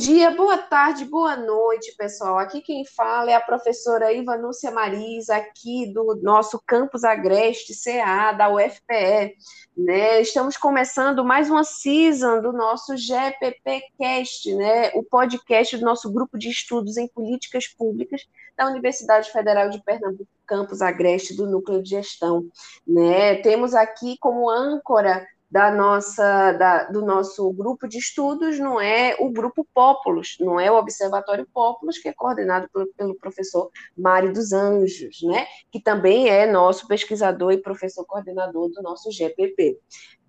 dia, boa tarde, boa noite, pessoal. Aqui quem fala é a professora Ivanúcia Marisa, aqui do nosso campus Agreste, CA, da UFPE. Né? Estamos começando mais uma season do nosso GPPcast, né? o podcast do nosso grupo de estudos em políticas públicas da Universidade Federal de Pernambuco, campus Agreste, do Núcleo de Gestão. Né? Temos aqui como âncora da nossa, da, do nosso grupo de estudos não é o grupo Populus, não é o Observatório Populus, que é coordenado pelo, pelo professor Mário dos Anjos, né, que também é nosso pesquisador e professor coordenador do nosso GPP.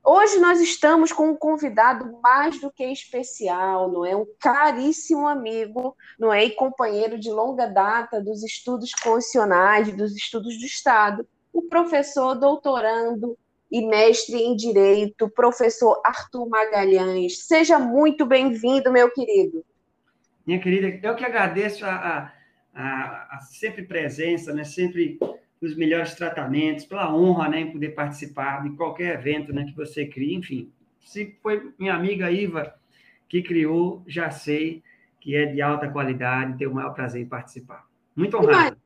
Hoje nós estamos com um convidado mais do que especial, não é? Um caríssimo amigo, não é? E companheiro de longa data dos estudos constitucionais, dos estudos do Estado, o professor doutorando e mestre em Direito, professor Arthur Magalhães. Seja muito bem-vindo, meu querido. Minha querida, eu que agradeço a, a, a, sempre presença, né? sempre os melhores tratamentos, pela honra né? em poder participar de qualquer evento né? que você crie. Enfim, se foi minha amiga Iva que criou, já sei que é de alta qualidade, tenho o maior prazer em participar. Muito honrado. Imagina,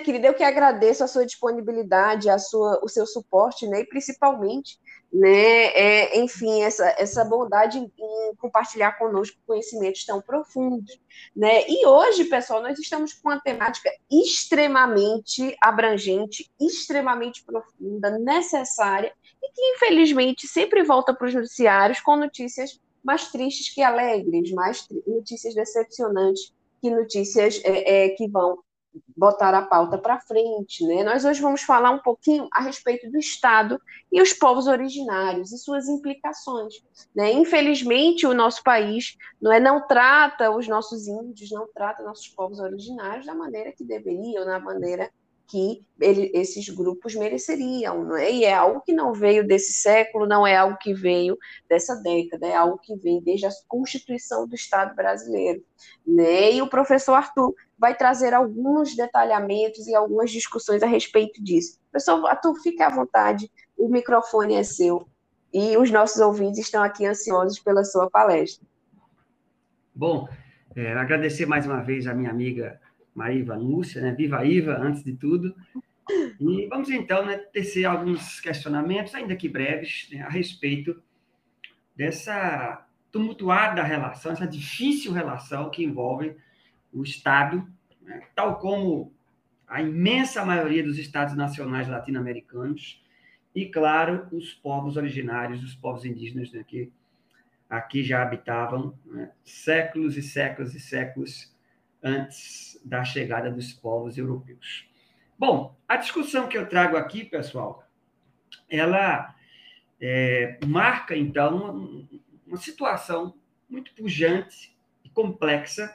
querida, eu que agradeço a sua disponibilidade, a sua, o seu suporte, né? E principalmente, né? É, enfim, essa, essa bondade em, em, compartilhar conosco conhecimentos tão profundos, né? E hoje, pessoal, nós estamos com uma temática extremamente abrangente, extremamente profunda, necessária e que infelizmente sempre volta para os noticiários com notícias mais tristes que alegres, mais notícias decepcionantes que notícias é, é, que vão botar a pauta para frente, né? Nós hoje vamos falar um pouquinho a respeito do Estado e os povos originários e suas implicações, né? Infelizmente, o nosso país não é não trata os nossos índios, não trata nossos povos originários da maneira que deveriam, na maneira que ele, esses grupos mereceriam, não é? E é algo que não veio desse século, não é algo que veio dessa década, é algo que vem desde a Constituição do Estado brasileiro, né? E o professor Arthur vai trazer alguns detalhamentos e algumas discussões a respeito disso. Professor Arthur, fique à vontade, o microfone é seu e os nossos ouvintes estão aqui ansiosos pela sua palestra. Bom, é, agradecer mais uma vez a minha amiga Maíva Lúcia, né? Viva Iva, antes de tudo. E vamos então né, tecer alguns questionamentos, ainda que breves, né, a respeito dessa tumultuada relação, essa difícil relação que envolve o Estado, né, tal como a imensa maioria dos Estados nacionais latino-americanos, e, claro, os povos originários, os povos indígenas né, que aqui já habitavam né, séculos e séculos e séculos antes da chegada dos povos europeus. Bom, a discussão que eu trago aqui, pessoal, ela é, marca, então, uma situação muito pujante e complexa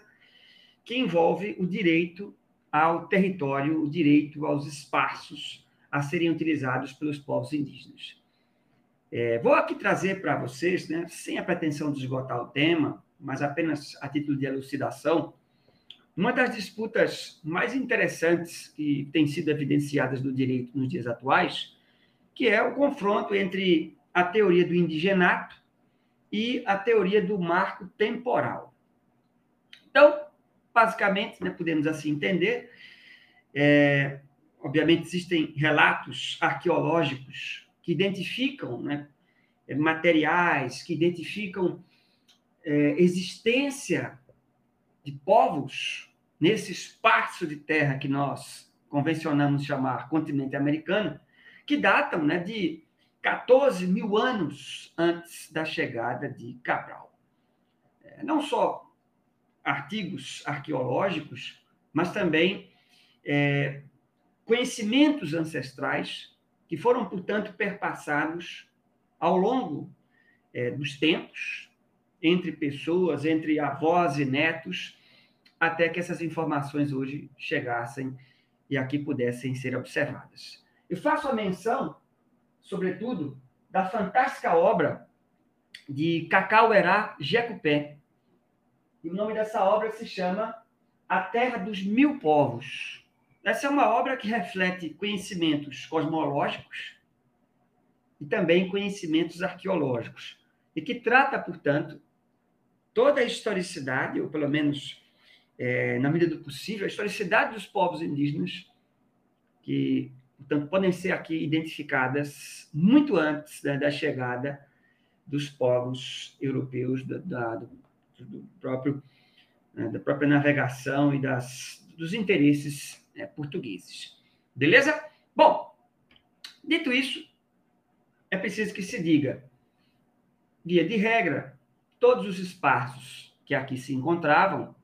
que envolve o direito ao território, o direito aos espaços a serem utilizados pelos povos indígenas. É, vou aqui trazer para vocês, né, sem a pretensão de esgotar o tema, mas apenas a título de elucidação, uma das disputas mais interessantes que tem sido evidenciadas no direito nos dias atuais, que é o confronto entre a teoria do indigenato e a teoria do marco temporal. Então, basicamente, né, podemos assim entender, é, obviamente existem relatos arqueológicos que identificam né, materiais, que identificam é, existência de povos nesse espaço de terra que nós convencionamos chamar continente americano, que datam né, de 14 mil anos antes da chegada de Cabral. É, não só artigos arqueológicos, mas também é, conhecimentos ancestrais que foram, portanto, perpassados ao longo é, dos tempos, entre pessoas, entre avós e netos, até que essas informações hoje chegassem e aqui pudessem ser observadas. Eu faço a menção, sobretudo, da fantástica obra de Cacauerá Jecupé. E o nome dessa obra se chama A Terra dos Mil Povos. Essa é uma obra que reflete conhecimentos cosmológicos e também conhecimentos arqueológicos, e que trata, portanto, toda a historicidade, ou pelo menos é, na medida do possível, a historicidade dos povos indígenas, que, portanto, podem ser aqui identificadas muito antes né, da chegada dos povos europeus, da, da do, próprio, né, da própria navegação e das, dos interesses né, portugueses. Beleza? Bom, dito isso, é preciso que se diga, via de regra, todos os espaços que aqui se encontravam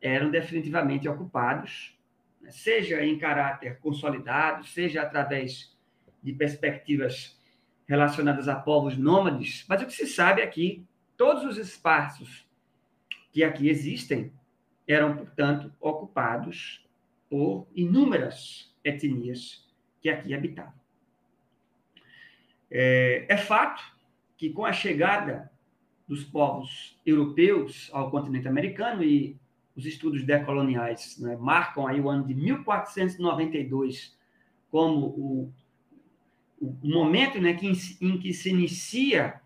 eram definitivamente ocupados, né, seja em caráter consolidado, seja através de perspectivas relacionadas a povos nômades, mas o que se sabe é que todos os espaços que aqui existem eram, portanto, ocupados por inúmeras etnias que aqui habitavam. É, é fato que, com a chegada dos povos europeus ao continente americano e os estudos decoloniais né, marcam aí o ano de 1492 como o, o momento né, que, em que se inicia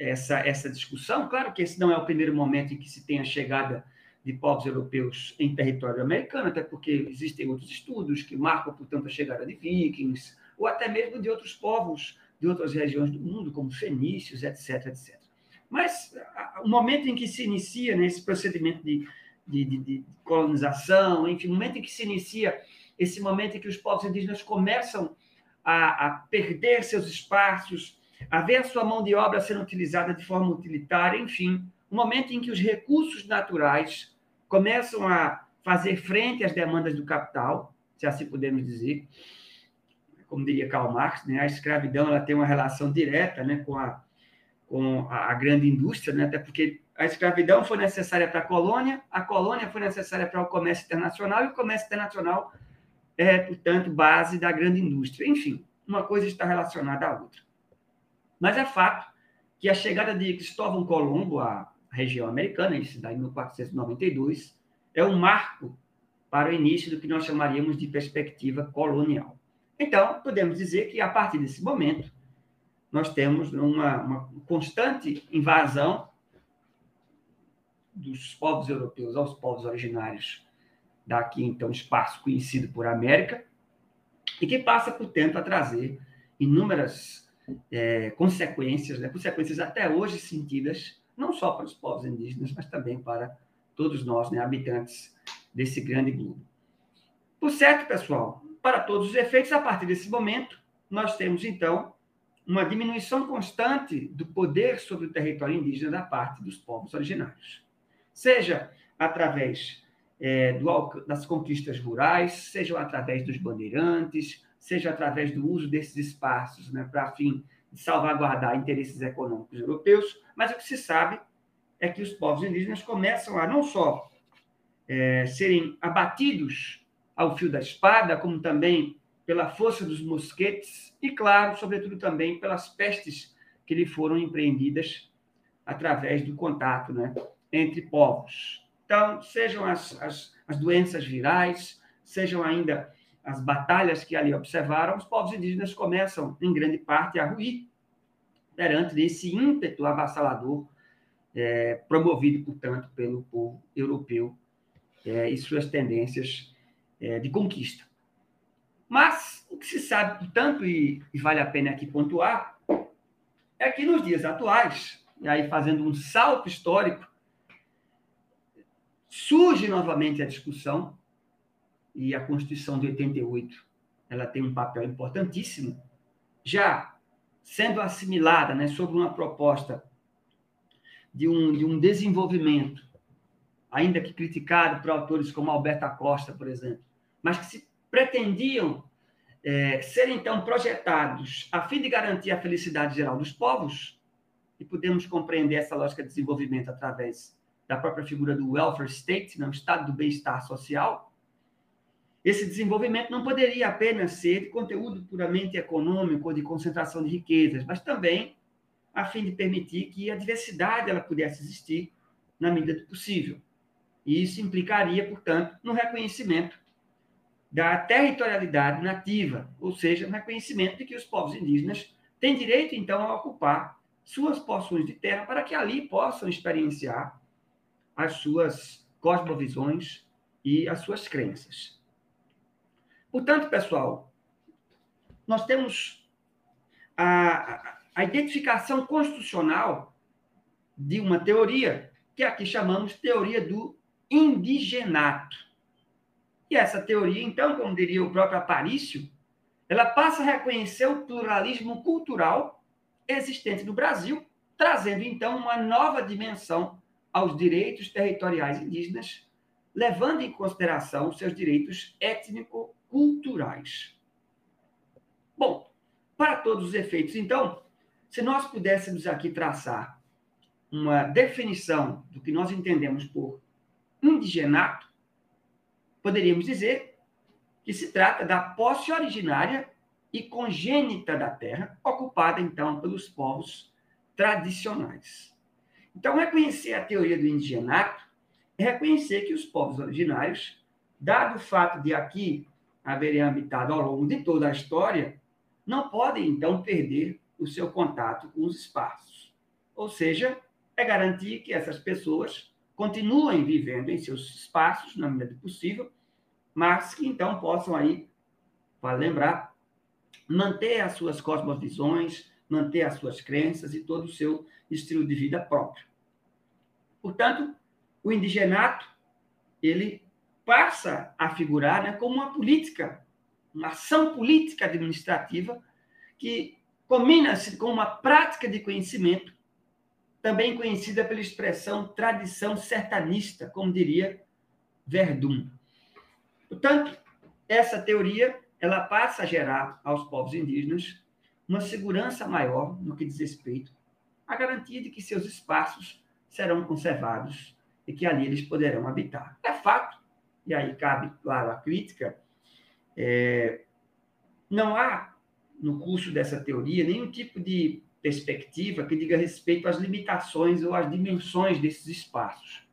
essa, essa discussão. Claro que esse não é o primeiro momento em que se tem a chegada de povos europeus em território americano, até porque existem outros estudos que marcam, portanto, a chegada de vikings, ou até mesmo de outros povos de outras regiões do mundo, como fenícios, etc, etc. Mas o momento em que se inicia né, esse procedimento de, de, de, de, colonização, enfim, o momento em que se inicia esse momento em que os povos indígenas começam a, a perder seus espaços, a ver a sua mão de obra sendo utilizada de forma utilitária, enfim, o momento em que os recursos naturais começam a fazer frente às demandas do capital, se assim podemos dizer, como diria Karl Marx, né, a escravidão ela tem uma relação direta né, com a com a grande indústria, né? até porque a escravidão foi necessária para a colônia, a colônia foi necessária para o comércio internacional, e o comércio internacional é, portanto, base da grande indústria. Enfim, uma coisa está relacionada à outra. Mas é fato que a chegada de Cristóvão Colombo à região americana, isso daí em 1492, é um marco para o início do que nós chamaríamos de perspectiva colonial. Então, podemos dizer que, a partir desse momento, nós temos uma, uma constante invasão dos povos europeus aos povos originários daqui, então, espaço conhecido por América, e que passa, portanto, a trazer inúmeras é, consequências, né, consequências até hoje sentidas, não só para os povos indígenas, mas também para todos nós, né, habitantes desse grande globo. Por certo, pessoal, para todos os efeitos, a partir desse momento, nós temos, então, uma diminuição constante do poder sobre o território indígena da parte dos povos originários. Seja através é, do, das conquistas rurais, seja através dos bandeirantes, seja através do uso desses espaços né, para fim de salvaguardar interesses econômicos europeus, mas o que se sabe é que os povos indígenas começam a não só é, serem abatidos ao fio da espada, como também pela força dos mosquetes e, claro, sobretudo também pelas pestes que lhe foram empreendidas através do contato né, entre povos. Então, sejam as, as, as doenças virais, sejam ainda as batalhas que ali observaram, os povos indígenas começam, em grande parte, a ruir perante esse ímpeto avassalador é, promovido, portanto, pelo povo europeu é, e suas tendências é, de conquista. Mas o que se sabe, portanto, e, e vale a pena aqui pontuar, é que nos dias atuais, e aí fazendo um salto histórico, surge novamente a discussão, e a Constituição de 88 ela tem um papel importantíssimo, já sendo assimilada né, sobre uma proposta de um, de um desenvolvimento, ainda que criticado por autores como Alberto Acosta, por exemplo, mas que se pretendiam é, serem, então, projetados a fim de garantir a felicidade geral dos povos, e podemos compreender essa lógica de desenvolvimento através da própria figura do welfare state, né, estado do bem-estar social, esse desenvolvimento não poderia apenas ser de conteúdo puramente econômico ou de concentração de riquezas, mas também a fim de permitir que a diversidade ela pudesse existir na medida do possível. E isso implicaria, portanto, no reconhecimento da territorialidade nativa, ou seja, no reconhecimento de que os povos indígenas têm direito, então, a ocupar suas porções de terra para que ali possam experienciar as suas cosmovisões e as suas crenças. Portanto, pessoal, nós temos a, a identificação constitucional de uma teoria que aqui chamamos teoria do indigenato. E essa teoria, então, como diria o próprio Aparício, ela passa a reconhecer o pluralismo cultural existente no Brasil, trazendo, então, uma nova dimensão aos direitos territoriais indígenas, levando em consideração seus direitos étnico-culturais. Bom, para todos os efeitos, então, se nós pudéssemos aqui traçar uma definição do que nós entendemos por indigenato, poderíamos dizer que se trata da posse originária e congênita da terra, ocupada então pelos povos tradicionais. Então, reconhecer a teoria do indigenato é reconhecer que os povos originários, dado o fato de aqui haverem habitado ao longo de toda a história, não podem então perder o seu contato com os espaços. Ou seja, é garantir que essas pessoas continuem vivendo em seus espaços, na medida do possível, mas que então possam aí, para lembrar, manter as suas cosmovisões, manter as suas crenças e todo o seu estilo de vida próprio. Portanto, o indigenato, ele passa a figurar né, como uma política, uma ação política administrativa que combina-se com uma prática de conhecimento, também conhecida pela expressão tradição sertanista, como diria Verdun. Portanto, essa teoria ela passa a gerar aos povos indígenas uma segurança maior no que diz respeito à garantia de que seus espaços serão conservados e que ali eles poderão habitar. É fato, e aí cabe, claro, a crítica, é, não há no curso dessa teoria nenhum tipo de perspectiva que diga respeito às limitações ou às dimensões desses espaços.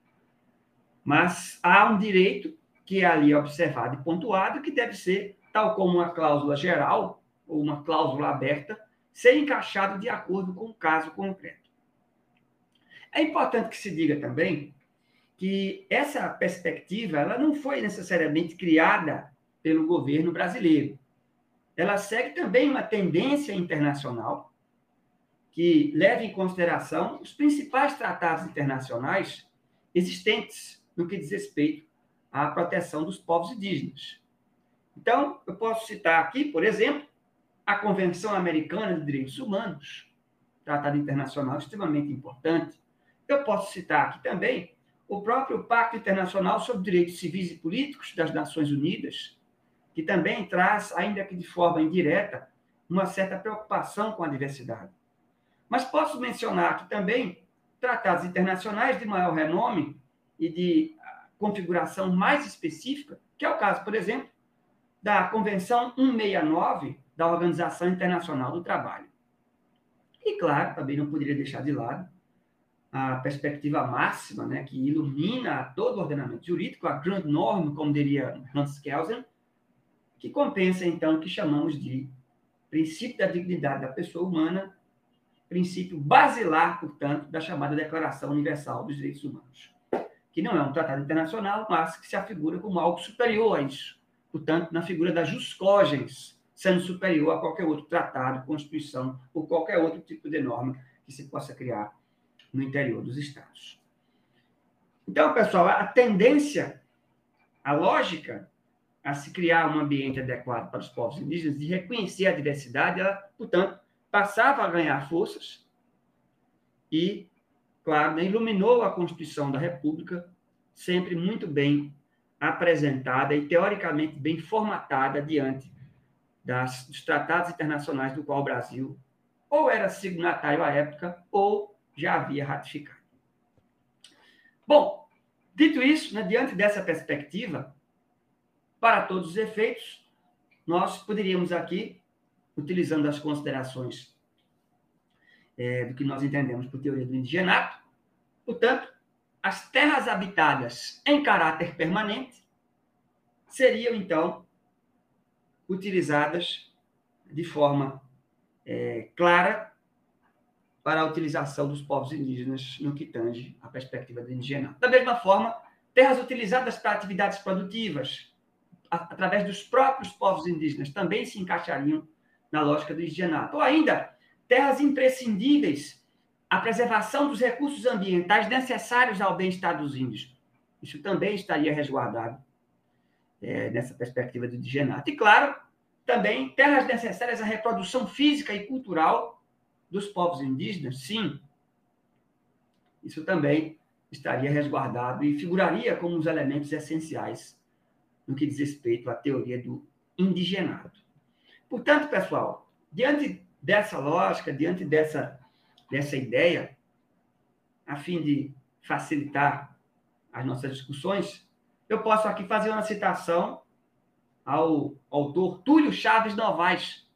Mas há um direito que é ali observado e pontuado que deve ser, tal como uma cláusula geral ou uma cláusula aberta, ser encaixado de acordo com o caso concreto. É importante que se diga também que essa perspectiva ela não foi necessariamente criada pelo governo brasileiro ela segue também uma tendência internacional que leva em consideração os principais tratados internacionais existentes no que diz respeito à proteção dos povos indígenas. Então, eu posso citar aqui, por exemplo, a Convenção Americana de Direitos Humanos, tratado internacional extremamente importante. Eu posso citar aqui também o próprio Pacto Internacional sobre Direitos Civis e Políticos das Nações Unidas, que também traz, ainda que de forma indireta, uma certa preocupação com a diversidade. Mas posso mencionar aqui também tratados internacionais de maior renome e de configuração mais específica, que é o caso, por exemplo, da Convenção 169 da Organização Internacional do Trabalho. E, claro, também não poderia deixar de lado a perspectiva máxima, né, que ilumina todo o ordenamento jurídico, a grande norma, como diria Hans Kelsen, que compensa, então, o que chamamos de princípio da dignidade da pessoa humana, princípio basilar, portanto, da chamada Declaração Universal dos Direitos Humanos, que não é um tratado internacional, mas que se afigura como algo superior a isso, portanto, na figura da jus cogens, sendo superior a qualquer outro tratado, constituição ou qualquer outro tipo de norma que se possa criar no interior dos estados. Então, pessoal, a tendência, a lógica a se criar um ambiente adequado para os povos indígenas, de reconhecer a diversidade, ela, portanto, passava a ganhar forças e, claro, né, iluminou a Constituição da República, sempre muito bem apresentada e teoricamente bem formatada diante das, dos tratados internacionais do qual o Brasil ou era signatário à época ou já havia ratificado. Bom, dito isso, né, diante dessa perspectiva, para todos os efeitos, nós poderíamos aqui, utilizando as considerações é, do que nós entendemos por teoria do indigenato, portanto, as terras habitadas em caráter permanente seriam, então, utilizadas de forma é, clara, para a utilização dos povos indígenas no que tange a perspectiva do indigenato. Da mesma forma, terras utilizadas para atividades produtivas, através dos próprios povos indígenas, também se encaixariam na lógica do indigenato. Ou ainda, terras imprescindíveis à preservação dos recursos ambientais necessários ao bem-estar dos índios. Isso também estaria resguardado é, nessa perspectiva do indigenato. E, claro, também terras necessárias à reprodução física e cultural dos povos indígenas, sim. Isso também estaria resguardado e figuraria como os elementos essenciais no que diz respeito à teoria do indigenado. Portanto, pessoal, diante dessa lógica, diante dessa, dessa ideia, a fim de facilitar as nossas discussões, eu posso aqui fazer uma citação ao autor Túlio Chaves Novaes,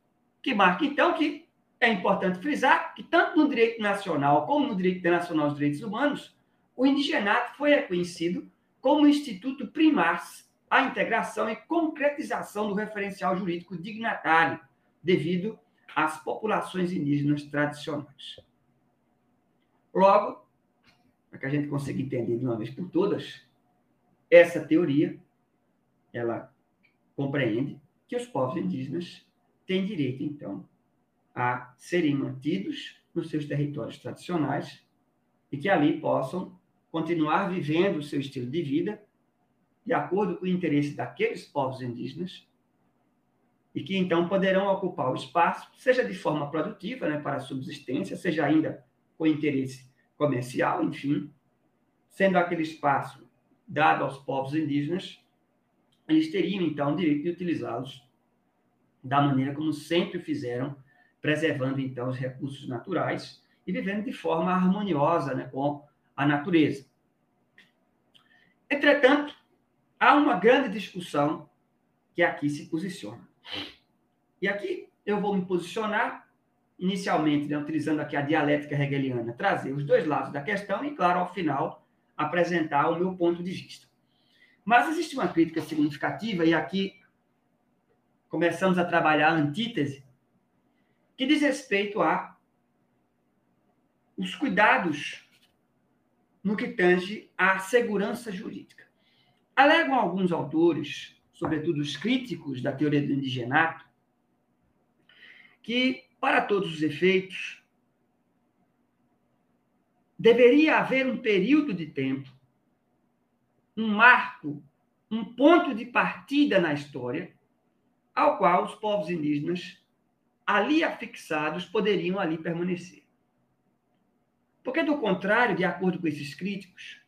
que marca então que é importante frisar que tanto no direito nacional como no direito internacional dos direitos humanos, o indigenato foi reconhecido como instituto primaz à integração e concretização do referencial jurídico dignatário, devido às populações indígenas tradicionais. Logo, para que a gente consiga entender de uma vez por todas, essa teoria, ela compreende que os povos indígenas têm direito, então, a serem mantidos nos seus territórios tradicionais e que ali possam continuar vivendo o seu estilo de vida de acordo com o interesse daqueles povos indígenas e que então poderão ocupar o espaço, seja de forma produtiva, né, para a subsistência, seja ainda com interesse comercial, enfim, sendo aquele espaço dado aos povos indígenas, eles teriam então o direito de utilizá-los da maneira como sempre fizeram preservando então os recursos naturais e vivendo de forma harmoniosa né, com a natureza. Entretanto, há uma grande discussão que aqui se posiciona. E aqui eu vou me posicionar inicialmente, né, utilizando aqui a dialética hegeliana, trazer os dois lados da questão e, claro, ao final, apresentar o meu ponto de vista. Mas existe uma crítica significativa, e aqui começamos a trabalhar a antítese, que diz respeito a os cuidados no que tange à segurança jurídica. Alegam alguns autores, sobretudo os críticos da teoria do indigenato, que, para todos os efeitos, deveria haver um período de tempo, um marco, um ponto de partida na história, ao qual os povos indígenas ali afixados poderiam ali permanecer. Porque, do contrário, de acordo com esses críticos,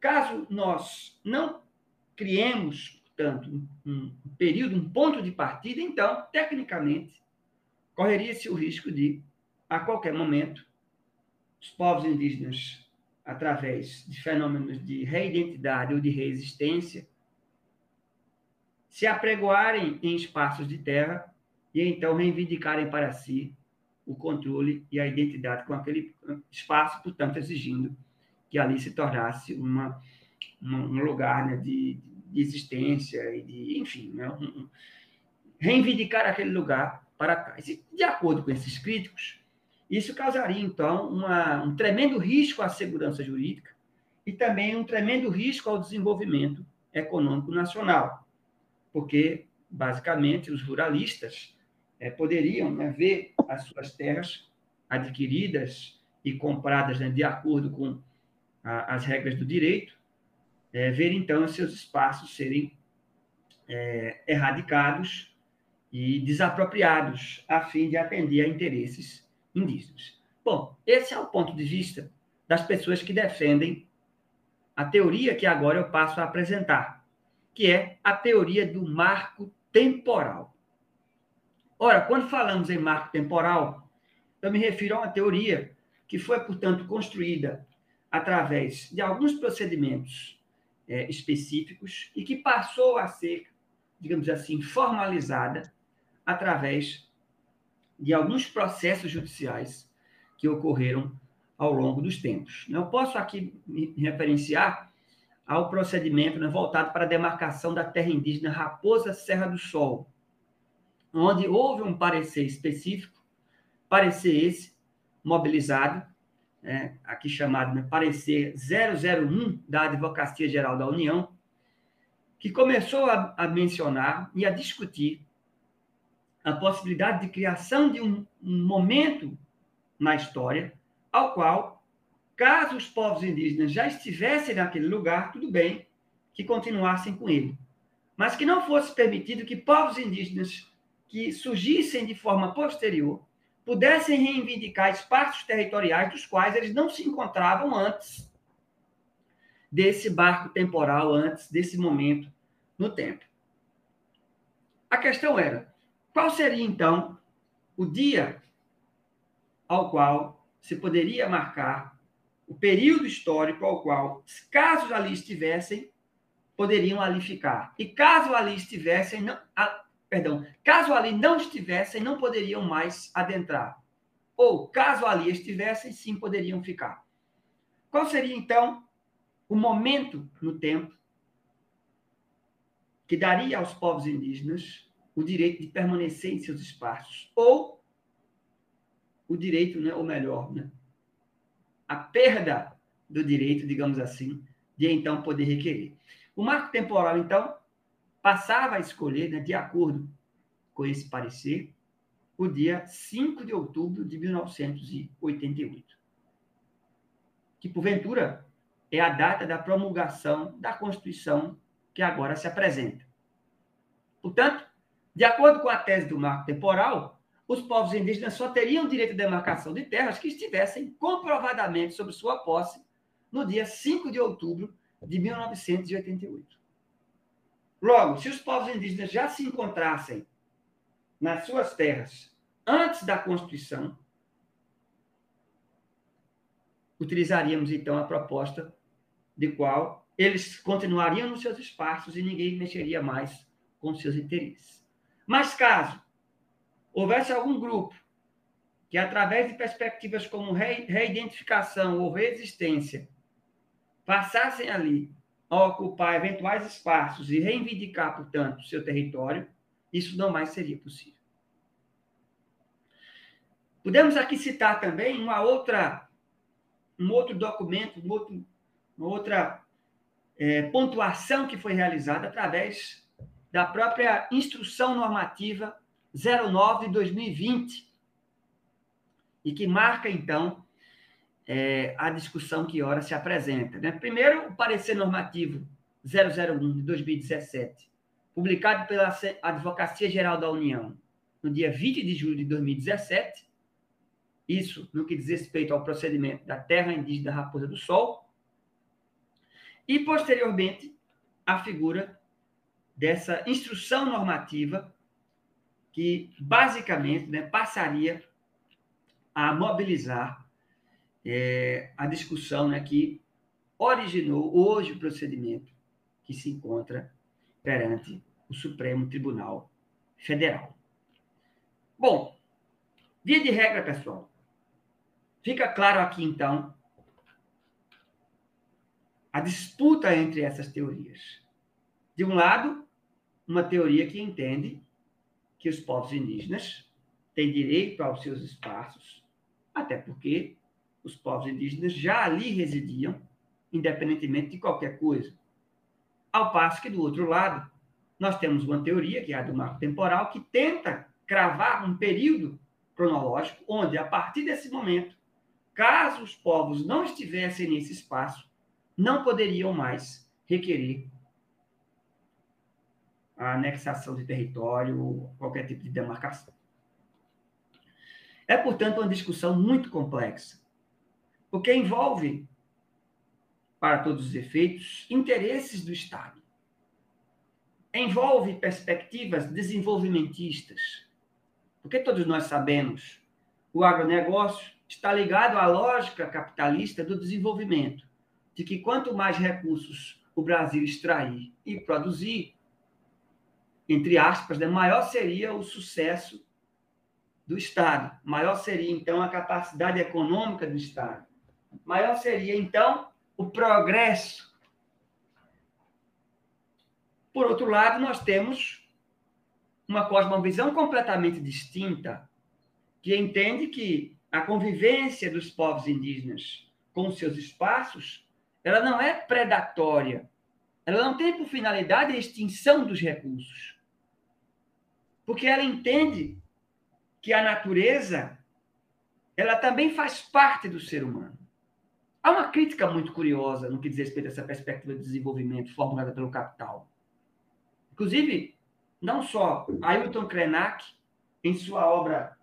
caso nós não criemos, portanto, um, período, um ponto de partida, então, tecnicamente, correria-se o risco de, a qualquer momento, os povos indígenas, através de fenômenos de reidentidade ou de resistência, se apregoarem em espaços de terra e então reivindicarem para si o controle e a identidade com aquele espaço, portanto, exigindo que ali se tornasse uma, uma um lugar né, de, de, existência e de, enfim, né, um, reivindicar aquele lugar para trás. E, de acordo com esses críticos, isso causaria, então, uma, um tremendo risco à segurança jurídica e também um tremendo risco ao desenvolvimento econômico nacional, porque, basicamente, os ruralistas é, poderiam né, ver as suas terras adquiridas e compradas né, de acordo com a, as regras do direito, é, ver então os seus espaços serem é, erradicados e desapropriados a fim de atender a interesses indígenas. Bom, esse é o ponto de vista das pessoas que defendem a teoria que agora eu passo a apresentar, que é a teoria do marco temporal. Ora, quando falamos em marco temporal, eu me refiro a uma teoria que foi, portanto, construída através de alguns procedimentos é, específicos e que passou a ser, digamos assim, formalizada através de alguns processos judiciais que ocorreram ao longo dos tempos. Eu posso aqui me referenciar ao procedimento né, voltado para a demarcação da terra indígena Raposa Serra do Sol, onde houve um parecer específico, parecer esse mobilizado, né, aqui chamado né, parecer 001 da Advocacia Geral da União, que começou a, a mencionar e a discutir a possibilidade de criação de um, um momento na história ao qual, caso os povos indígenas já estivessem naquele lugar, tudo bem que continuassem com ele, mas que não fosse permitido que povos indígenas que surgissem de forma posterior pudessem reivindicar espaços territoriais dos quais eles não se encontravam antes desse barco temporal, antes desse momento no tempo. A questão era: qual seria então o dia ao qual se poderia marcar o período histórico ao qual, caso ali estivessem, poderiam ali ficar. E caso ali estivessem, não, perdão, caso ali não estivessem, não poderiam mais adentrar. Ou, caso ali estivessem, sim poderiam ficar. Qual seria, então, o momento no tempo que daria aos povos indígenas o direito de permanecer em seus espaços? Ou o direito, né, ou melhor, né, a perda do direito, digamos assim, de então poder requerer. O marco temporal, então, passava a escolher, né, de acordo com esse parecer, o dia 5 de outubro de 1988, que, porventura, é a data da promulgação da Constituição que agora se apresenta. Portanto, de acordo com a tese do marco temporal, os povos indígenas só teriam direito de demarcação de terras que estivessem comprovadamente sob sua posse no dia 5 de outubro de 1988. Logo, se os povos indígenas já se encontrassem nas suas terras antes da Constituição, utilizaríamos então a proposta de qual eles continuariam nos seus espaços e ninguém mexeria mais com seus interesses. Mas caso houvesse algum grupo que, através de perspectivas como reidentificação ou resistência, passassem ali a ocupar eventuais espaços e reivindicar, portanto, seu território, isso não mais seria possível. Podemos aqui citar também uma outra, um outro documento, um outro, uma outra é, pontuação que foi realizada através da própria Instrução Normativa 09 de 2020, e que marca, então, é, a discussão que ora se apresenta. Né? Primeiro, o parecer normativo 001 de 2017, publicado pela Advocacia Geral da União no dia 20 de julho de 2017, isso no que diz respeito ao procedimento da terra indígena Raposa do Sol, e, posteriormente, a figura dessa instrução normativa que, basicamente, né, passaria a mobilizar é, a discussão né, que originou hoje o procedimento que se encontra perante o Supremo Tribunal Federal. Bom, via de regra, pessoal, fica claro aqui então a disputa entre essas teorias. De um lado, uma teoria que entende que os povos indígenas têm direito aos seus espaços, até porque os povos indígenas já ali residiam, independentemente de qualquer coisa. Ao passo que, do outro lado, nós temos uma teoria, que é a do marco temporal, que tenta cravar um período cronológico onde, a partir desse momento, caso os povos não estivessem nesse espaço, não poderiam mais requerer a anexação de território ou qualquer tipo de demarcação. É, portanto, uma discussão muito complexa, porque envolve, para todos os efeitos, interesses do Estado. Envolve perspectivas desenvolvimentistas, porque todos nós sabemos o agronegócio está ligado à lógica capitalista do desenvolvimento, de que quanto mais recursos o Brasil extrair e produzir, entre aspas, né, maior seria o sucesso do Estado, maior seria, então, a capacidade econômica do Estado maior seria, então, o progresso. Por outro lado, nós temos uma cosmovisão completamente distinta, que entende que a convivência dos povos indígenas com seus espaços, ela não é predatória. Ela não tem por finalidade a extinção dos recursos. Porque ela entende que a natureza ela também faz parte do ser humano. Há uma crítica muito curiosa no que diz respeito a essa perspectiva de desenvolvimento formulada pelo capital. Inclusive, não só Ailton Krenak, em sua obra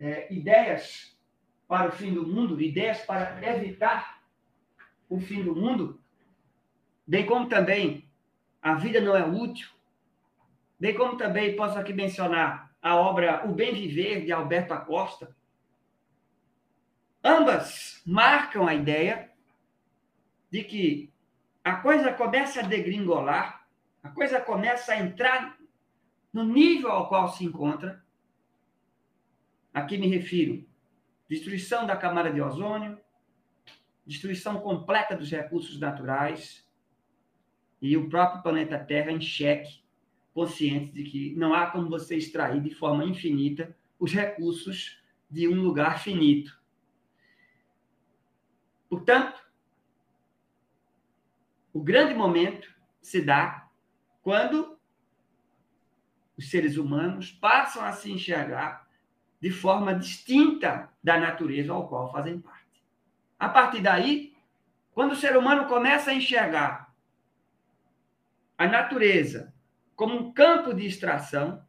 é, Ideias para o Fim do Mundo, Ideias para Evitar o Fim do Mundo, bem como também A Vida Não é Útil, bem como também posso aqui mencionar a obra O Bem Viver, de Alberto Acosta, Ambas marcam a ideia de que a coisa começa a degringolar, a coisa começa a entrar no nível ao qual se encontra. Aqui me refiro destruição da camada de ozônio, destruição completa dos recursos naturais e o próprio planeta Terra em xeque, consciente de que não há como você extrair de forma infinita os recursos de um lugar finito. Portanto, o grande momento se dá quando os seres humanos passam a se enxergar de forma distinta da natureza ao qual fazem parte. A partir daí, quando o ser humano começa a enxergar a natureza como um campo de extração,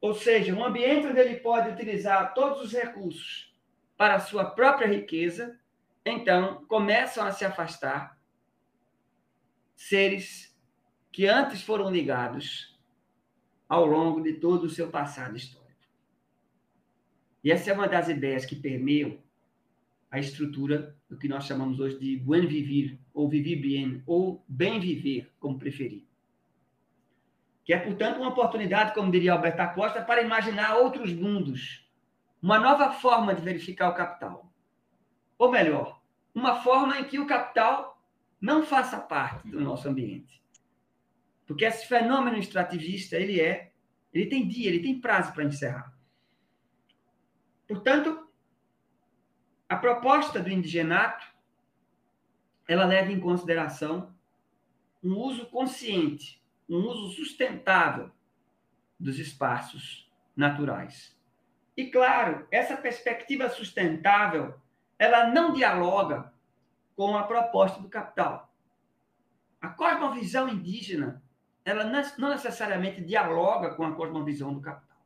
ou seja, um ambiente onde ele pode utilizar todos os recursos para a sua própria riqueza, então começam a se afastar seres que antes foram ligados ao longo de todo o seu passado histórico. E essa é uma das ideias que permeiam a estrutura do que nós chamamos hoje de buen vivir, ou vivir bien, ou bem viver, como preferir. Que é, portanto, uma oportunidade, como diria Alberto Acosta, para imaginar outros mundos, uma nova forma de verificar o capital. Ou melhor, uma forma em que o capital não faça parte do nosso ambiente. Porque esse fenômeno extrativista, ele é, ele tem dia, ele tem prazo para encerrar. Portanto, a proposta do indigenato, ela leva em consideração um uso consciente, um uso sustentável dos espaços naturais. E claro, essa perspectiva sustentável, ela não dialoga com a proposta do capital. A cosmovisão indígena, ela não necessariamente dialoga com a cosmovisão do capital.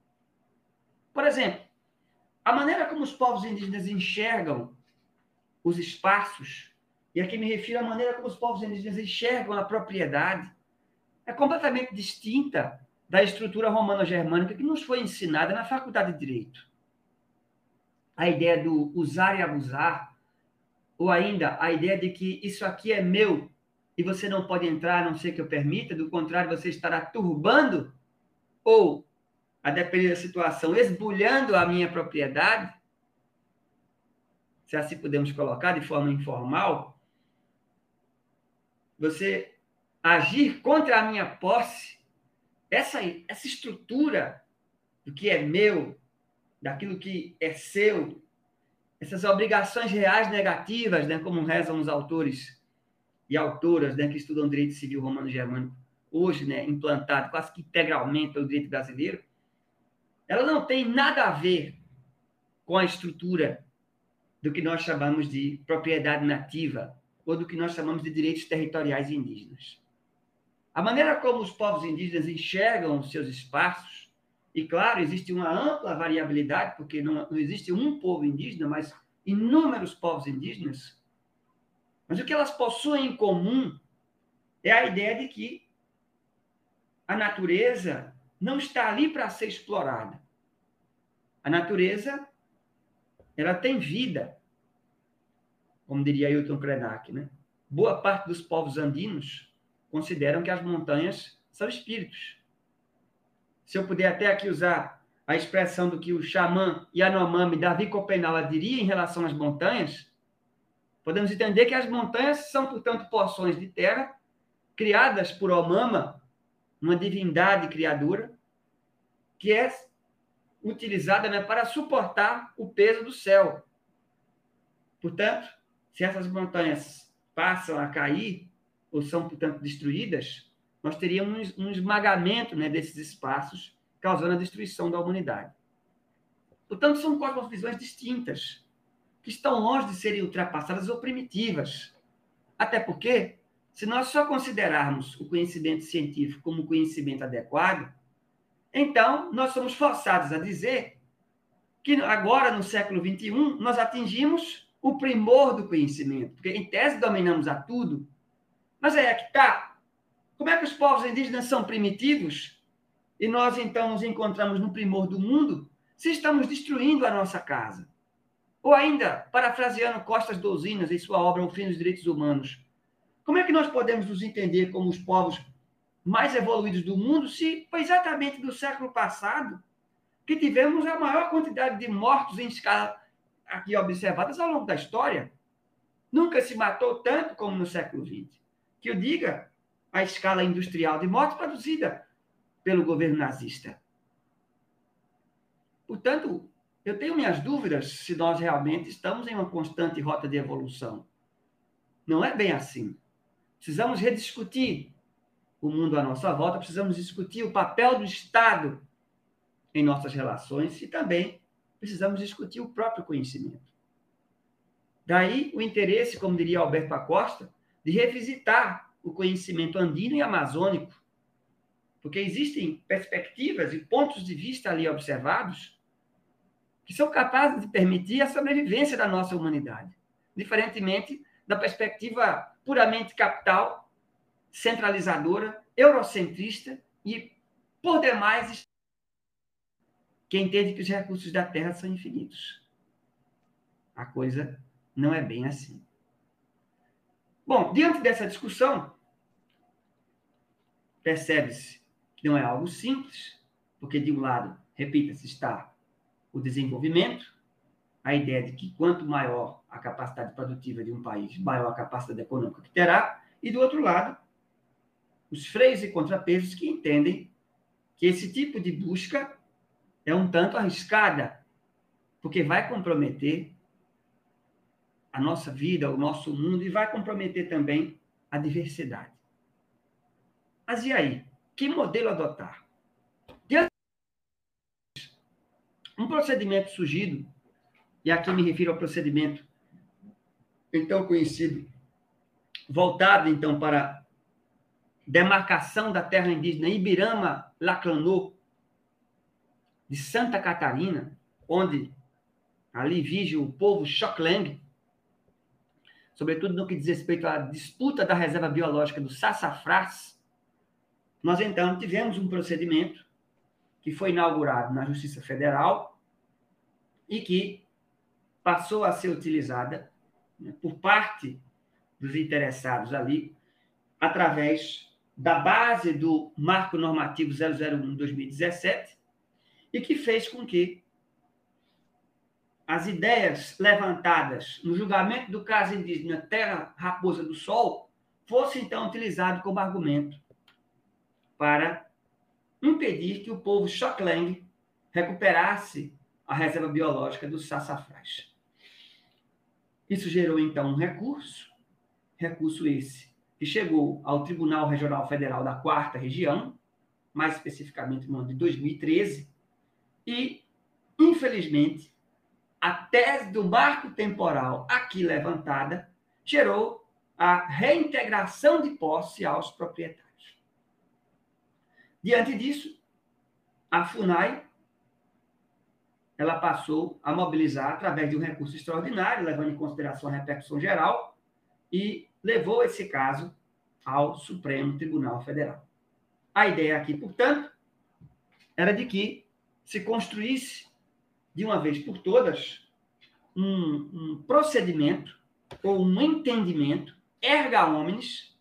Por exemplo, a maneira como os povos indígenas enxergam os espaços, e aqui me refiro à maneira como os povos indígenas enxergam a propriedade, é completamente distinta da estrutura romano-germânica que nos foi ensinada na faculdade de Direito. A ideia do usar e abusar, ou ainda a ideia de que isso aqui é meu e você não pode entrar a não ser que eu permita, do contrário, você estará turbando, ou, a depender da situação, esbulhando a minha propriedade, se assim podemos colocar de forma informal, você agir contra a minha posse essa, essa estrutura do que é meu, daquilo que é seu, essas obrigações reais negativas, né, como rezam os autores e autoras né, que estudam direito civil romano-germânico, hoje né, implantado quase que integralmente pelo direito brasileiro, ela não tem nada a ver com a estrutura do que nós chamamos de propriedade nativa ou do que nós chamamos de direitos territoriais indígenas. A maneira como os povos indígenas enxergam os seus espaços, e claro, existe uma ampla variabilidade, porque não, não existe um povo indígena, mas inúmeros povos indígenas. Mas o que elas possuem em comum é a ideia de que a natureza não está ali para ser explorada. A natureza, ela tem vida, como diria Ailton Krenak, né? Boa parte dos povos andinos consideram que as montanhas são espíritos. Se eu puder até aqui usar a expressão do que o xamã Yanomami Davi Copenala diria em relação às montanhas, podemos entender que as montanhas são, portanto, porções de terra criadas por Omama, uma divindade criadora, que é utilizada né, para suportar o peso do céu. Portanto, se essas montanhas passam a cair, ou são, portanto, destruídas, nós teríamos um esmagamento né, desses espaços, causando a destruição da humanidade. Portanto, são cosmovisões distintas, que estão longe de serem ultrapassadas ou primitivas. Até porque, se nós só considerarmos o conhecimento científico como conhecimento adequado, então nós somos forçados a dizer que agora, no século XXI, nós atingimos o primor do conhecimento, porque em tese dominamos a tudo. Mas é que está. Como é que os povos indígenas são primitivos e nós então nos encontramos no primor do mundo se estamos destruindo a nossa casa? Ou ainda, parafraseando Costas Douzinas em sua obra O Fim dos Direitos Humanos, como é que nós podemos nos entender como os povos mais evoluídos do mundo se foi exatamente do século passado que tivemos a maior quantidade de mortos em escala aqui observadas ao longo da história? Nunca se matou tanto como no século XX. Que eu diga a escala industrial de mortes produzida pelo governo nazista. Portanto, eu tenho minhas dúvidas se nós realmente estamos em uma constante rota de evolução. Não é bem assim. Precisamos rediscutir o mundo à nossa volta, precisamos discutir o papel do Estado em nossas relações e também precisamos discutir o próprio conhecimento. Daí o interesse, como diria Alberto Acosta, de revisitar o conhecimento andino e amazônico, porque existem perspectivas e pontos de vista ali observados que são capazes de permitir a sobrevivência da nossa humanidade, diferentemente da perspectiva puramente capital, centralizadora, eurocentrista e, por demais, que entende que os recursos da Terra são infinitos. A coisa não é bem assim. Bom, diante dessa discussão, percebe-se que não é algo simples, porque, de um lado, repita-se, está o desenvolvimento, a ideia de que quanto maior a capacidade produtiva de um país, maior a capacidade econômica que terá, e do outro lado, os freios e contrapesos que entendem que esse tipo de busca é um tanto arriscada, porque vai comprometer a nossa vida, o nosso mundo, e vai comprometer também a diversidade. Mas e aí? Que modelo adotar? Um procedimento surgido, e aqui me refiro ao procedimento então conhecido, voltado então para demarcação da terra indígena Ibirama Laclanô, de Santa Catarina, onde ali vige o povo Xokleng, sobretudo no que diz respeito à disputa da reserva biológica do Sassafrás, nós então tivemos um procedimento que foi inaugurado na Justiça Federal e que passou a ser utilizada né, por parte dos interessados ali, através da base do Marco Normativo 001-2017, e que fez com que as ideias levantadas no julgamento do caso indígena Terra Raposa do Sol fossem então utilizadas como argumento para impedir que o povo Xokleng recuperasse a reserva biológica do sassafrás. Isso gerou, então, um recurso, recurso esse que chegou ao Tribunal Regional Federal da Quarta Região, mais especificamente no ano de 2013, e, infelizmente, a tese do marco temporal aqui levantada gerou a reintegração de posse aos proprietários. Diante disso, a FUNAI ela passou a mobilizar através de um recurso extraordinário, levando em consideração a repercussão geral, e levou esse caso ao Supremo Tribunal Federal. A ideia aqui, portanto, era de que se construísse, de uma vez por todas, um, um procedimento ou um entendimento erga omnes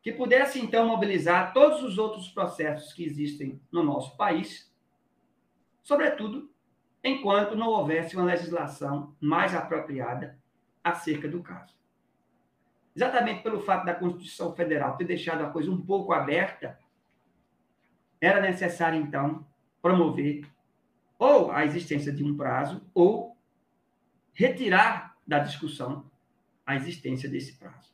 que pudesse, então, mobilizar todos os outros processos que existem no nosso país, sobretudo enquanto não houvesse uma legislação mais apropriada acerca do caso. Exatamente pelo fato da Constituição Federal ter deixado a coisa um pouco aberta, era necessário, então, promover ou a existência de um prazo, ou retirar da discussão a existência desse prazo.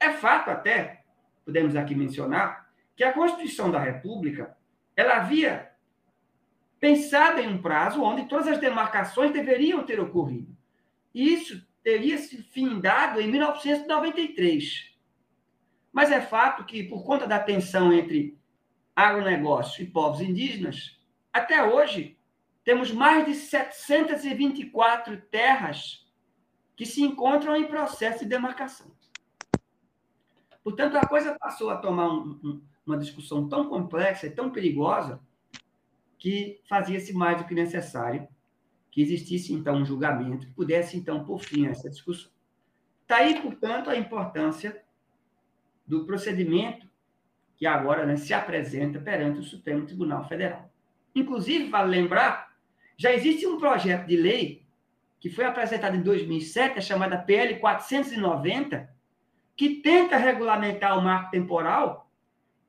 É fato até, podemos aqui mencionar, que a Constituição da República ela havia pensado em um prazo onde todas as demarcações deveriam ter ocorrido. E isso teria se findado em 1993. Mas é fato que, por conta da tensão entre agronegócio e povos indígenas, até hoje temos mais de 724 terras que se encontram em processo de demarcação. Portanto, a coisa passou a tomar um, um, uma discussão tão complexa e tão perigosa que fazia-se mais do que necessário que existisse, então, um julgamento que pudesse, então, por fim a essa discussão. Daí, tá portanto, a importância do procedimento que agora né, se apresenta perante o Supremo Tribunal Federal. Inclusive, vale lembrar, já existe um projeto de lei que foi apresentado em 2007, a chamada PL 490, que tenta regulamentar o marco temporal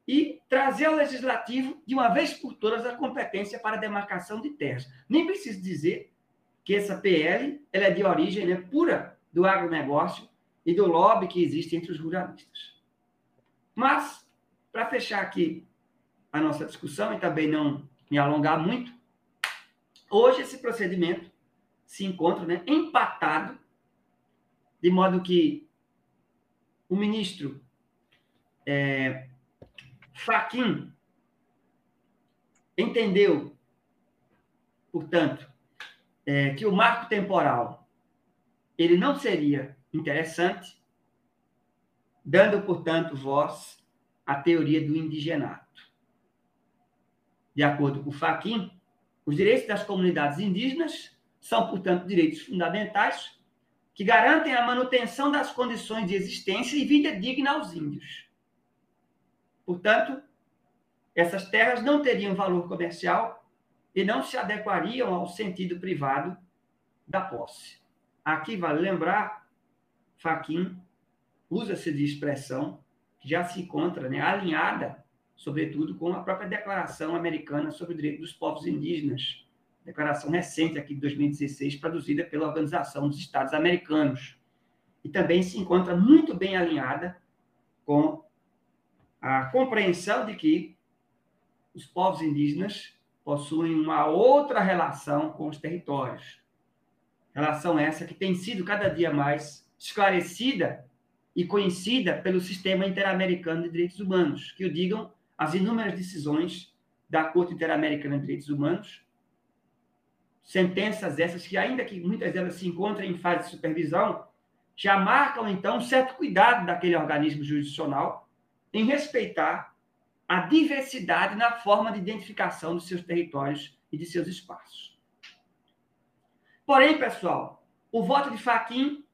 e trazer ao legislativo, de uma vez por todas, a competência para a demarcação de terras. Nem preciso dizer que essa PL ela é de origem né, pura do agronegócio e do lobby que existe entre os ruralistas. Mas, para fechar aqui a nossa discussão e também não me alongar muito, hoje esse procedimento se encontra né, empatado, de modo que o ministro é, Faquim entendeu, portanto, é, que o marco temporal ele não seria interessante, dando, portanto, voz à teoria do indigenato. De acordo com Faquim, os direitos das comunidades indígenas são, portanto, direitos fundamentais que garantem a manutenção das condições de existência e vida digna aos índios. Portanto, essas terras não teriam valor comercial e não se adequariam ao sentido privado da posse. Aqui vale lembrar, Faquin usa-se de expressão que já se encontra né, alinhada, sobretudo, com a própria Declaração Americana sobre o Direito dos Povos Indígenas, declaração recente aqui de 2016, produzida pela Organização dos Estados Americanos. E também se encontra muito bem alinhada com a compreensão de que os povos indígenas possuem uma outra relação com os territórios. Relação essa que tem sido cada dia mais esclarecida e conhecida pelo Sistema Interamericano de Direitos Humanos, que o digam as inúmeras decisões da Corte Interamericana de Direitos Humanos, sentenças essas que, ainda que muitas delas se encontrem em fase de supervisão, já marcam, então, um certo cuidado daquele organismo jurisdicional em respeitar a diversidade na forma de identificação dos seus territórios e de seus espaços. Porém, pessoal, o voto de Faquim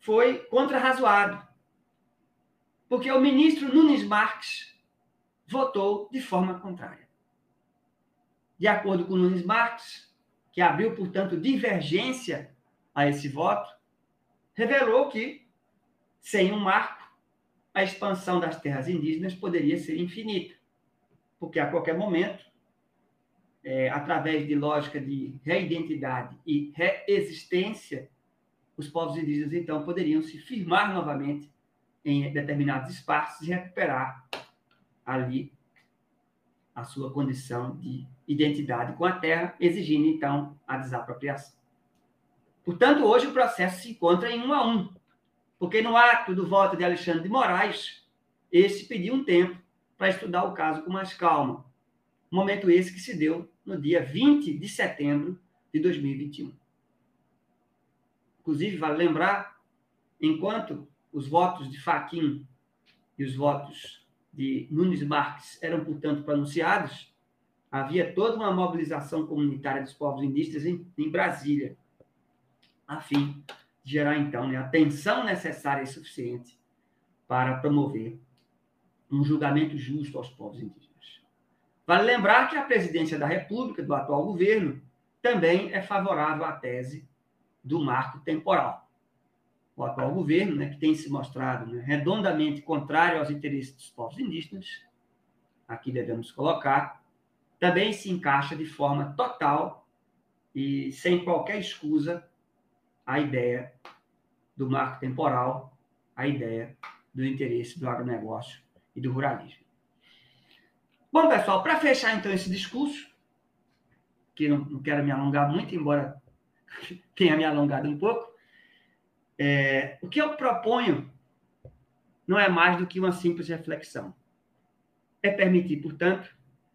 foi contrarrazoado, porque o ministro Nunes Marques votou de forma contrária. De acordo com Nunes Marques, que abriu, portanto, divergência a esse voto, revelou que, sem um marco, a expansão das terras indígenas poderia ser infinita, porque a qualquer momento, é, através de lógica de reidentidade e reexistência, os povos indígenas então poderiam se firmar novamente em determinados espaços e recuperar ali a sua condição de identidade com a terra, exigindo então a desapropriação. Portanto, hoje o processo se encontra em um a um, porque no ato do voto de Alexandre de Moraes, esse pediu um tempo para estudar o caso com mais calma. Momento esse que se deu no dia 20 de setembro de 2021. Inclusive, vale lembrar, enquanto os votos de Faquim e os votos de Nunes Marques eram, portanto, pronunciados, havia toda uma mobilização comunitária dos povos indígenas em, em Brasília, a fim gerar, então, né, a atenção necessária e suficiente para promover um julgamento justo aos povos indígenas. Vale lembrar que a presidência da República, do atual governo, também é favorável à tese do marco temporal. O atual governo, né, que tem se mostrado né, redondamente contrário aos interesses dos povos indígenas, aqui devemos colocar, também se encaixa de forma total e sem qualquer escusa a ideia do marco temporal, a ideia do interesse do agronegócio e do ruralismo. Bom, pessoal, para fechar então esse discurso, que não, não, quero me alongar muito, embora tenha me alongado um pouco, é, o que eu proponho não é mais do que uma simples reflexão. É permitir, portanto,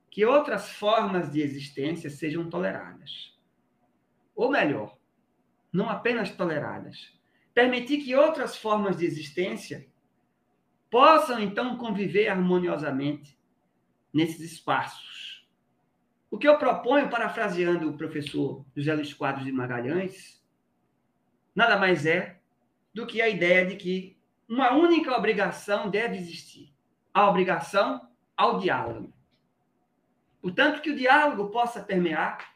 que outras formas de existência sejam toleradas. Ou melhor, não apenas toleradas, permitir que outras formas de existência possam então conviver harmoniosamente nesses espaços. O que eu proponho, parafraseando o professor José Luiz Quadros de Magalhães, nada mais é do que a ideia de que uma única obrigação deve existir: a obrigação ao diálogo. Portanto, que o diálogo possa permear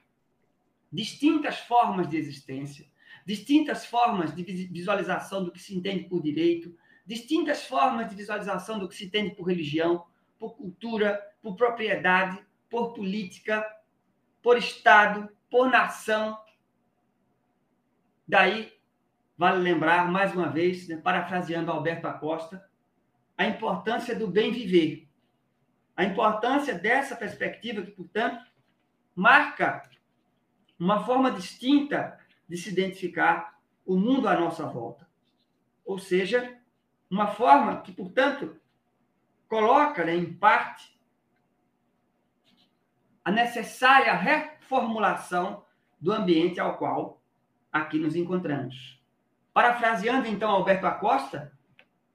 distintas formas de existência, distintas formas de visualização do que se entende por direito, distintas formas de visualização do que se entende por religião, por cultura, por propriedade, por política, por Estado, por nação. Daí, vale lembrar, mais uma vez, né, parafraseando Alberto Acosta, a importância do bem viver. A importância dessa perspectiva que, portanto, marca uma forma distinta de se identificar o mundo à nossa volta. Ou seja, uma forma que, portanto, coloca, né, em parte, a necessária reformulação do ambiente ao qual aqui nos encontramos. Parafraseando então Alberto Acosta,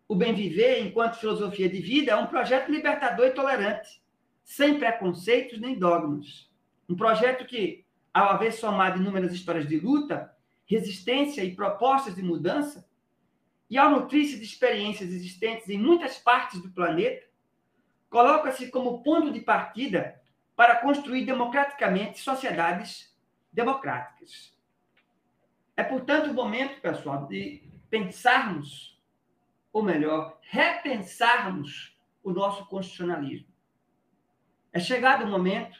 o bem viver enquanto filosofia de vida é um projeto libertador e tolerante, sem preconceitos nem dogmas. Um projeto que, ao haver somado inúmeras histórias de luta, resistência e propostas de mudança, e ao nutrir-se de experiências existentes em muitas partes do planeta, coloca-se como ponto de partida para construir democraticamente sociedades democráticas. É, portanto, o momento, pessoal, de pensarmos, ou melhor, repensarmos o nosso constitucionalismo. É chegado o momento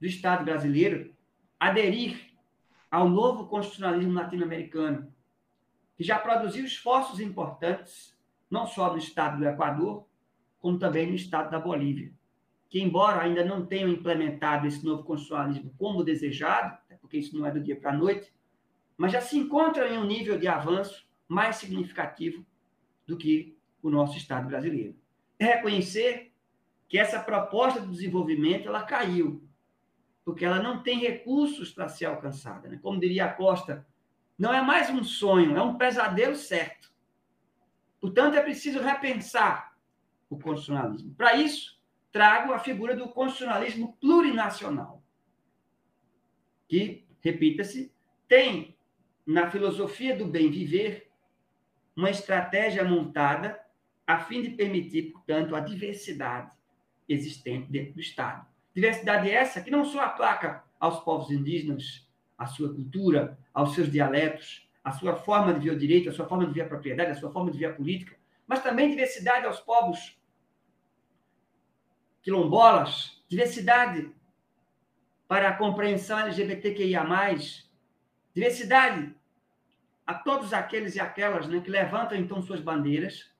do Estado brasileiro aderir ao novo constitucionalismo latino-americano, que já produziu esforços importantes, não só no estado do Equador, como também no estado da Bolívia, que, embora ainda não tenham implementado esse novo constitucionalismo como desejado, porque isso não é do dia para a noite, mas já se encontram em um nível de avanço mais significativo do que o nosso Estado brasileiro. É reconhecer que essa proposta de desenvolvimento ela caiu, porque ela não tem recursos para ser alcançada. Né? Como diria a Costa, não é mais um sonho, é um pesadelo certo. Portanto, é preciso repensar o constitucionalismo. Para isso, trago a figura do constitucionalismo plurinacional, que, repita-se, tem na filosofia do bem viver uma estratégia montada a fim de permitir, portanto, a diversidade existente dentro do Estado. Diversidade essa que não só aplaca aos povos indígenas a sua cultura, aos seus dialetos, a sua forma de ver o direito, a sua forma de ver a propriedade, a sua forma de ver a política, mas também diversidade aos povos quilombolas, diversidade para a compreensão LGBTQIA+, diversidade a todos aqueles e aquelas né, que levantam então suas bandeiras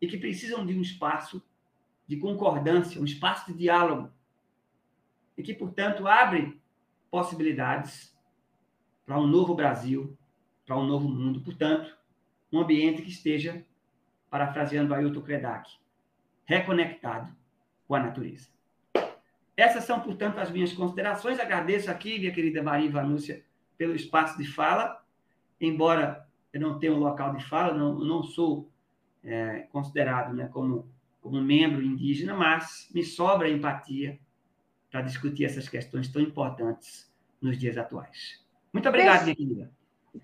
e que precisam de um espaço de concordância, um espaço de diálogo, e que, portanto, abre possibilidades para um novo Brasil, para um novo mundo. Portanto, um ambiente que esteja, parafraseando Ailton Kredak, reconectado com a natureza. Essas são, portanto, as minhas considerações. Agradeço aqui, minha querida Maria Vanúcia, pelo espaço de fala. Embora eu não tenha um local de fala, não, não sou é, considerado né, como, como membro indígena, mas me sobra empatia para discutir essas questões tão importantes nos dias atuais. Muito obrigado, minha querida.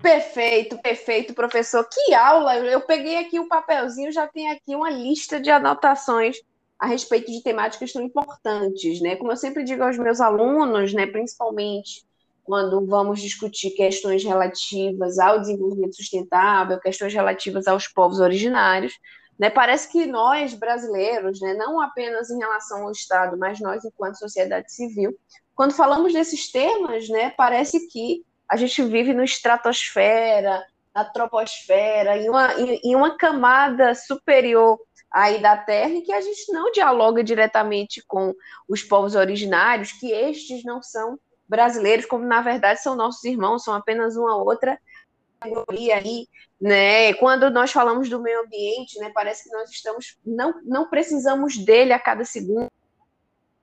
Perfeito, perfeito, professor. Que aula! Eu peguei aqui um papelzinho, já tem aqui uma lista de anotações a respeito de temáticas tão importantes, né? Como eu sempre digo aos meus alunos, né, principalmente quando vamos discutir questões relativas ao desenvolvimento sustentável, questões relativas aos povos originários, Né? Parece que nós, brasileiros, né, não apenas em relação ao Estado, mas nós, enquanto sociedade civil, quando falamos desses temas, né, parece que a gente vive no estratosfera, na troposfera, em uma, em, em uma camada superior aí da Terra e que a gente não dialoga diretamente com os povos originários, que estes não são brasileiros, como na verdade são nossos irmãos, são apenas uma outra categoria aí, né? Quando nós falamos do meio ambiente, né, parece que nós estamos não não precisamos dele a cada segundo,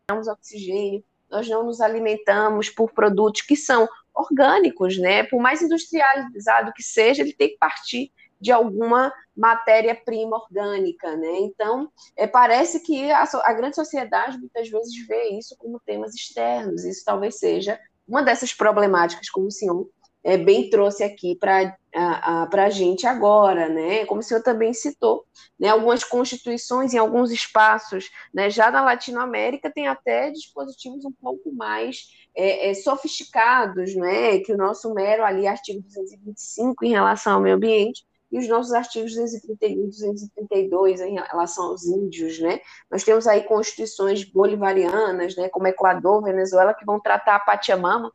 temos oxigênio, nós não nos alimentamos por produtos que são orgânicos, né? Por mais industrializado que seja, ele tem que partir de alguma matéria-prima orgânica, né? Então, é, parece que a, a, grande sociedade muitas vezes vê isso como temas externos. Isso talvez seja uma dessas problemáticas, como o senhor é, bem trouxe aqui para a, a gente agora, né? Como o senhor também citou, né? Algumas constituições em alguns espaços, né? Já na Latinoamérica tem até dispositivos um pouco mais é, é, sofisticados, né? Que o nosso mero ali artigo 225 em relação ao meio ambiente e os nossos artigos 231 e 232 em relação aos índios, né? Nós temos aí constituições bolivarianas, né, como Equador, Venezuela, que vão tratar a Pachamama,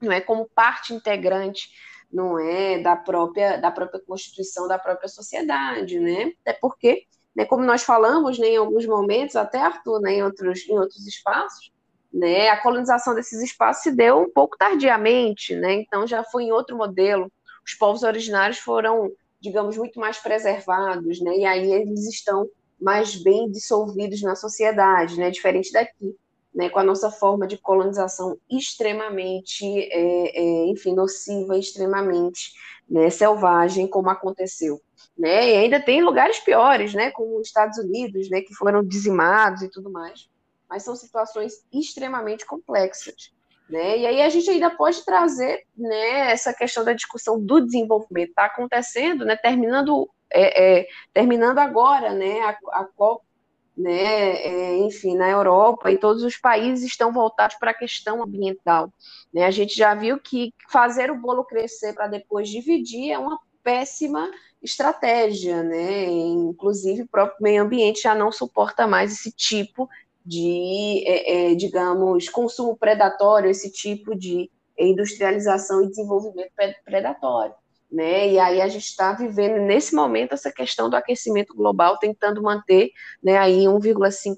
não é como parte integrante, não é da própria da própria constituição da própria sociedade, né? Até porque, né, como nós falamos, né, em alguns momentos, até Arthur, né, em outros em outros espaços, né, a colonização desses espaços se deu um pouco tardiamente, né? Então já foi em outro modelo. Os povos originários foram digamos, muito mais preservados, né? E aí eles estão mais bem dissolvidos na sociedade, né? Diferente daqui, né? Com a nossa forma de colonização extremamente, é, é, enfim, nociva, extremamente né, selvagem, como aconteceu. Né? E ainda tem lugares piores, né? Como os Estados Unidos, né? Que foram dizimados e tudo mais. Mas são situações extremamente complexas. Né? E aí a gente ainda pode trazer né, essa questão da discussão do desenvolvimento. Está acontecendo, né, terminando, é, é, terminando agora né, a, a COP, né, é, enfim, na Europa, e todos os países estão voltados para a questão ambiental. Né? A gente já viu que fazer o bolo crescer para depois dividir é uma péssima estratégia, né? Inclusive o próprio meio ambiente já não suporta mais esse tipo de, é, é, digamos, consumo predatório, esse tipo de industrialização e desenvolvimento predatório. Né? E aí a gente está vivendo nesse momento essa questão do aquecimento global, tentando manter né, aí 1,5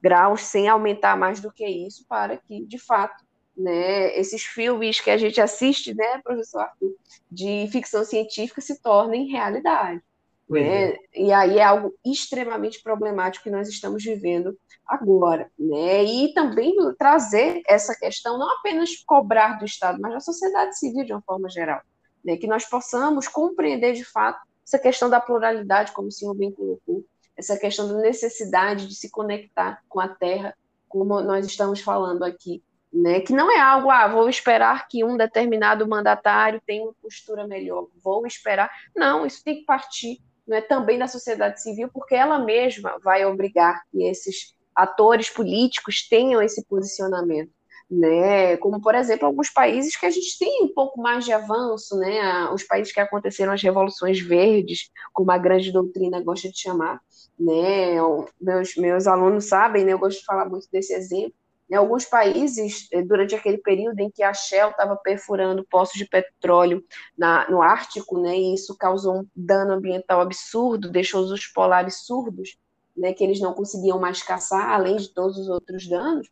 graus sem aumentar mais do que isso, para que de fato né, esses filmes que a gente assiste, né, professor Arthur, de ficção científica se tornem realidade. Né? É. E aí é algo extremamente problemático que nós estamos vivendo agora, né? E também trazer essa questão, não apenas cobrar do Estado, mas da sociedade civil de uma forma geral, né? Que nós possamos compreender de fato essa questão da pluralidade, como o senhor bem colocou, essa questão da necessidade de se conectar com a terra, como nós estamos falando aqui, né? Que não é algo, ah, vou esperar que um determinado mandatário tenha uma postura melhor, vou esperar. Não, isso tem que partir não é também da sociedade civil, porque ela mesma vai obrigar que esses atores políticos tenham esse posicionamento. Né? Como, por exemplo, alguns países que a gente tem um pouco mais de avanço, né? Os países que aconteceram as revoluções verdes, como a grande doutrina gosta de chamar, né? Meus, meus alunos sabem, né? Eu gosto de falar muito desse exemplo. Em alguns países, eh, durante aquele período em que a Shell estava perfurando poços de petróleo na, no Ártico, né, e isso causou um dano ambiental absurdo, deixou os polares surdos, né, que eles não conseguiam mais caçar, além de todos os outros danos,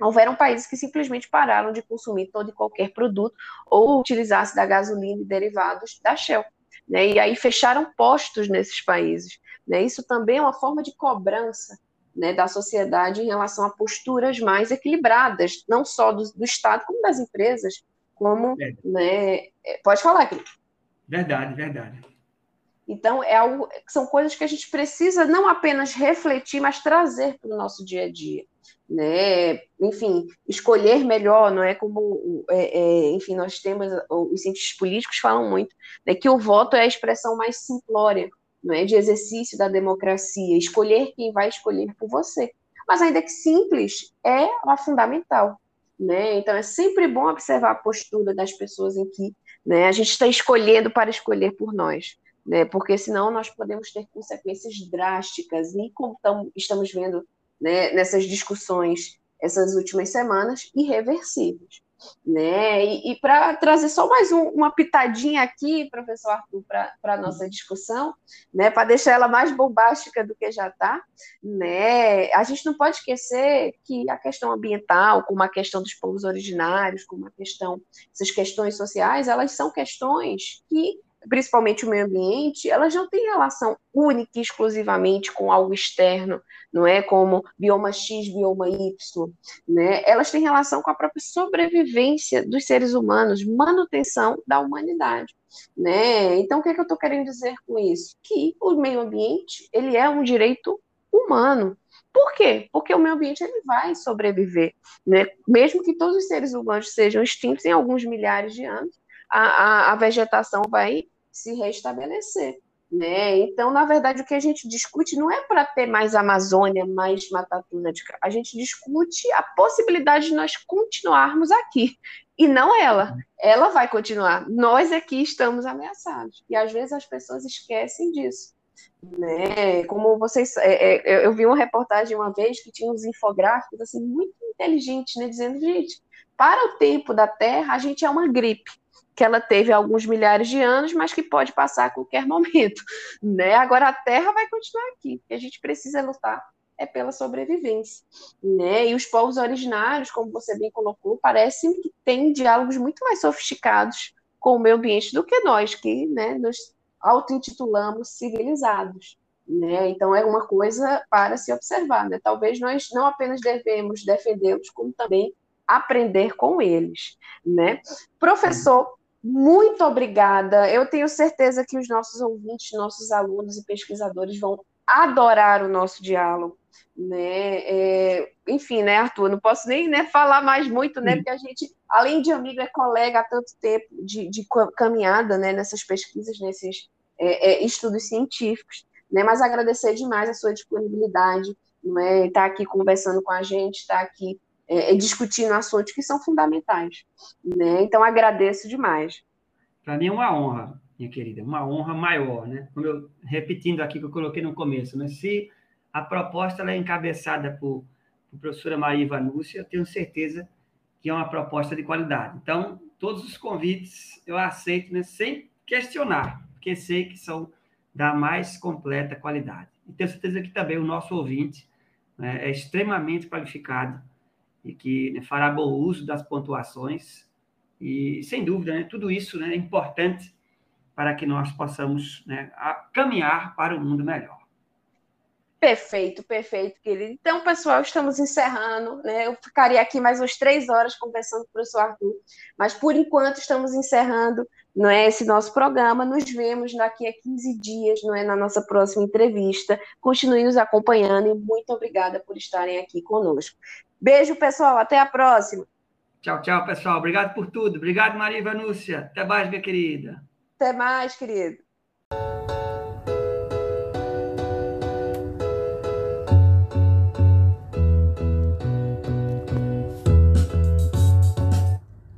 houveram países que simplesmente pararam de consumir todo e qualquer produto ou utilizasse da gasolina e derivados da Shell. Né, e aí fecharam postos nesses países. Né, isso também é uma forma de cobrança né, da sociedade em relação a posturas mais equilibradas, não só do, do Estado, como das empresas, como, é. né, é, pode falar, Cris. Verdade, verdade. Então, é algo, são coisas que a gente precisa não apenas refletir, mas trazer para o nosso dia a dia. Né? Enfim, escolher melhor, não é como, é, é, enfim, nós temos, os cientistas políticos falam muito, né, que o voto é a expressão mais simplória, não é, de exercício da democracia, escolher quem vai escolher por você. Mas ainda que simples, é a fundamental. Né? Então é sempre bom observar a postura das pessoas em que né, a gente está escolhendo para escolher por nós. né? Porque senão nós podemos ter consequências drásticas e como tam, estamos vendo né, nessas discussões essas últimas semanas, irreversíveis. Né? E, e para trazer só mais um, uma pitadinha aqui, professor Arthur, para a nossa discussão, né? para deixar ela mais bombástica do que já está, né? a gente não pode esquecer que a questão ambiental, como a questão dos povos originários, como a questão, essas questões sociais, elas são questões que principalmente o meio ambiente, elas não têm relação única e exclusivamente com algo externo, não é como bioma X, bioma Y, né? Elas têm relação com a própria sobrevivência dos seres humanos, manutenção da humanidade, né? Então, o que, é que eu estou querendo dizer com isso? Que o meio ambiente, ele é um direito humano, por quê? Porque o meio ambiente ele vai sobreviver, né? Mesmo que todos os seres humanos sejam extintos em alguns milhares de anos, a, a, a vegetação vai se restabelecer. Né? Então, na verdade, o que a gente discute não é para ter mais Amazônia, mais Mata Atlântica. A gente discute a possibilidade de nós continuarmos aqui. E não ela. Ela vai continuar. Nós aqui estamos ameaçados. E às vezes as pessoas esquecem disso. Né? Como vocês. É, é, eu vi uma reportagem uma vez que tinha uns infográficos assim, muito inteligentes, né? dizendo, gente, para o tempo da Terra, a gente é uma gripe que ela teve alguns milhares de anos, mas que pode passar a qualquer momento, né? Agora a Terra vai continuar aqui, e a gente precisa lutar é pela sobrevivência, né? E os povos originários, como você bem colocou, parecem que têm diálogos muito mais sofisticados com o meio ambiente do que nós, que, né, nos auto-intitulamos civilizados, né? Então é uma coisa para se observar, né? Talvez nós não apenas devemos defendê-los, como também aprender com eles, né? Professor, muito obrigada. Eu tenho certeza que os nossos ouvintes, nossos alunos e pesquisadores vão adorar o nosso diálogo. Né? É, enfim, né, Arthur? Não posso nem né, falar mais muito, né? Porque a gente, além de amigo, é colega há tanto tempo de, de caminhada né, nessas pesquisas, nesses é, é, estudos científicos. Né? Mas agradecer demais a sua disponibilidade, não é? Estar tá aqui conversando com a gente, estar tá aqui é, é, discutindo assuntos que são fundamentais. Né? Então, agradeço demais. Para mim é uma honra, minha querida, uma honra maior, né? Como eu, repetindo aqui que eu coloquei no começo, né? se a proposta é encabeçada por, por professora Maria Vanúcia, eu tenho certeza que é uma proposta de qualidade. Então, todos os convites eu aceito né, sem questionar, porque sei que são da mais completa qualidade. E tenho certeza que também o nosso ouvinte né, é extremamente qualificado e que fará bom uso das pontuações. E, sem dúvida, né, tudo isso né, é importante para que nós possamos né, caminhar para um mundo melhor. Perfeito, perfeito, querido. Então, pessoal, estamos encerrando. Né? Eu ficaria aqui mais umas três horas conversando com o professor Arthur, mas por enquanto estamos encerrando não é, esse nosso programa. Nos vemos daqui a 15 dias não é, na nossa próxima entrevista. Continue nos acompanhando e muito obrigada por estarem aqui conosco. Beijo, pessoal. Até a próxima. Tchau, tchau, pessoal. Obrigado por tudo. Obrigado, Maria Vanúcia. Até mais, minha querida. Até mais, querido.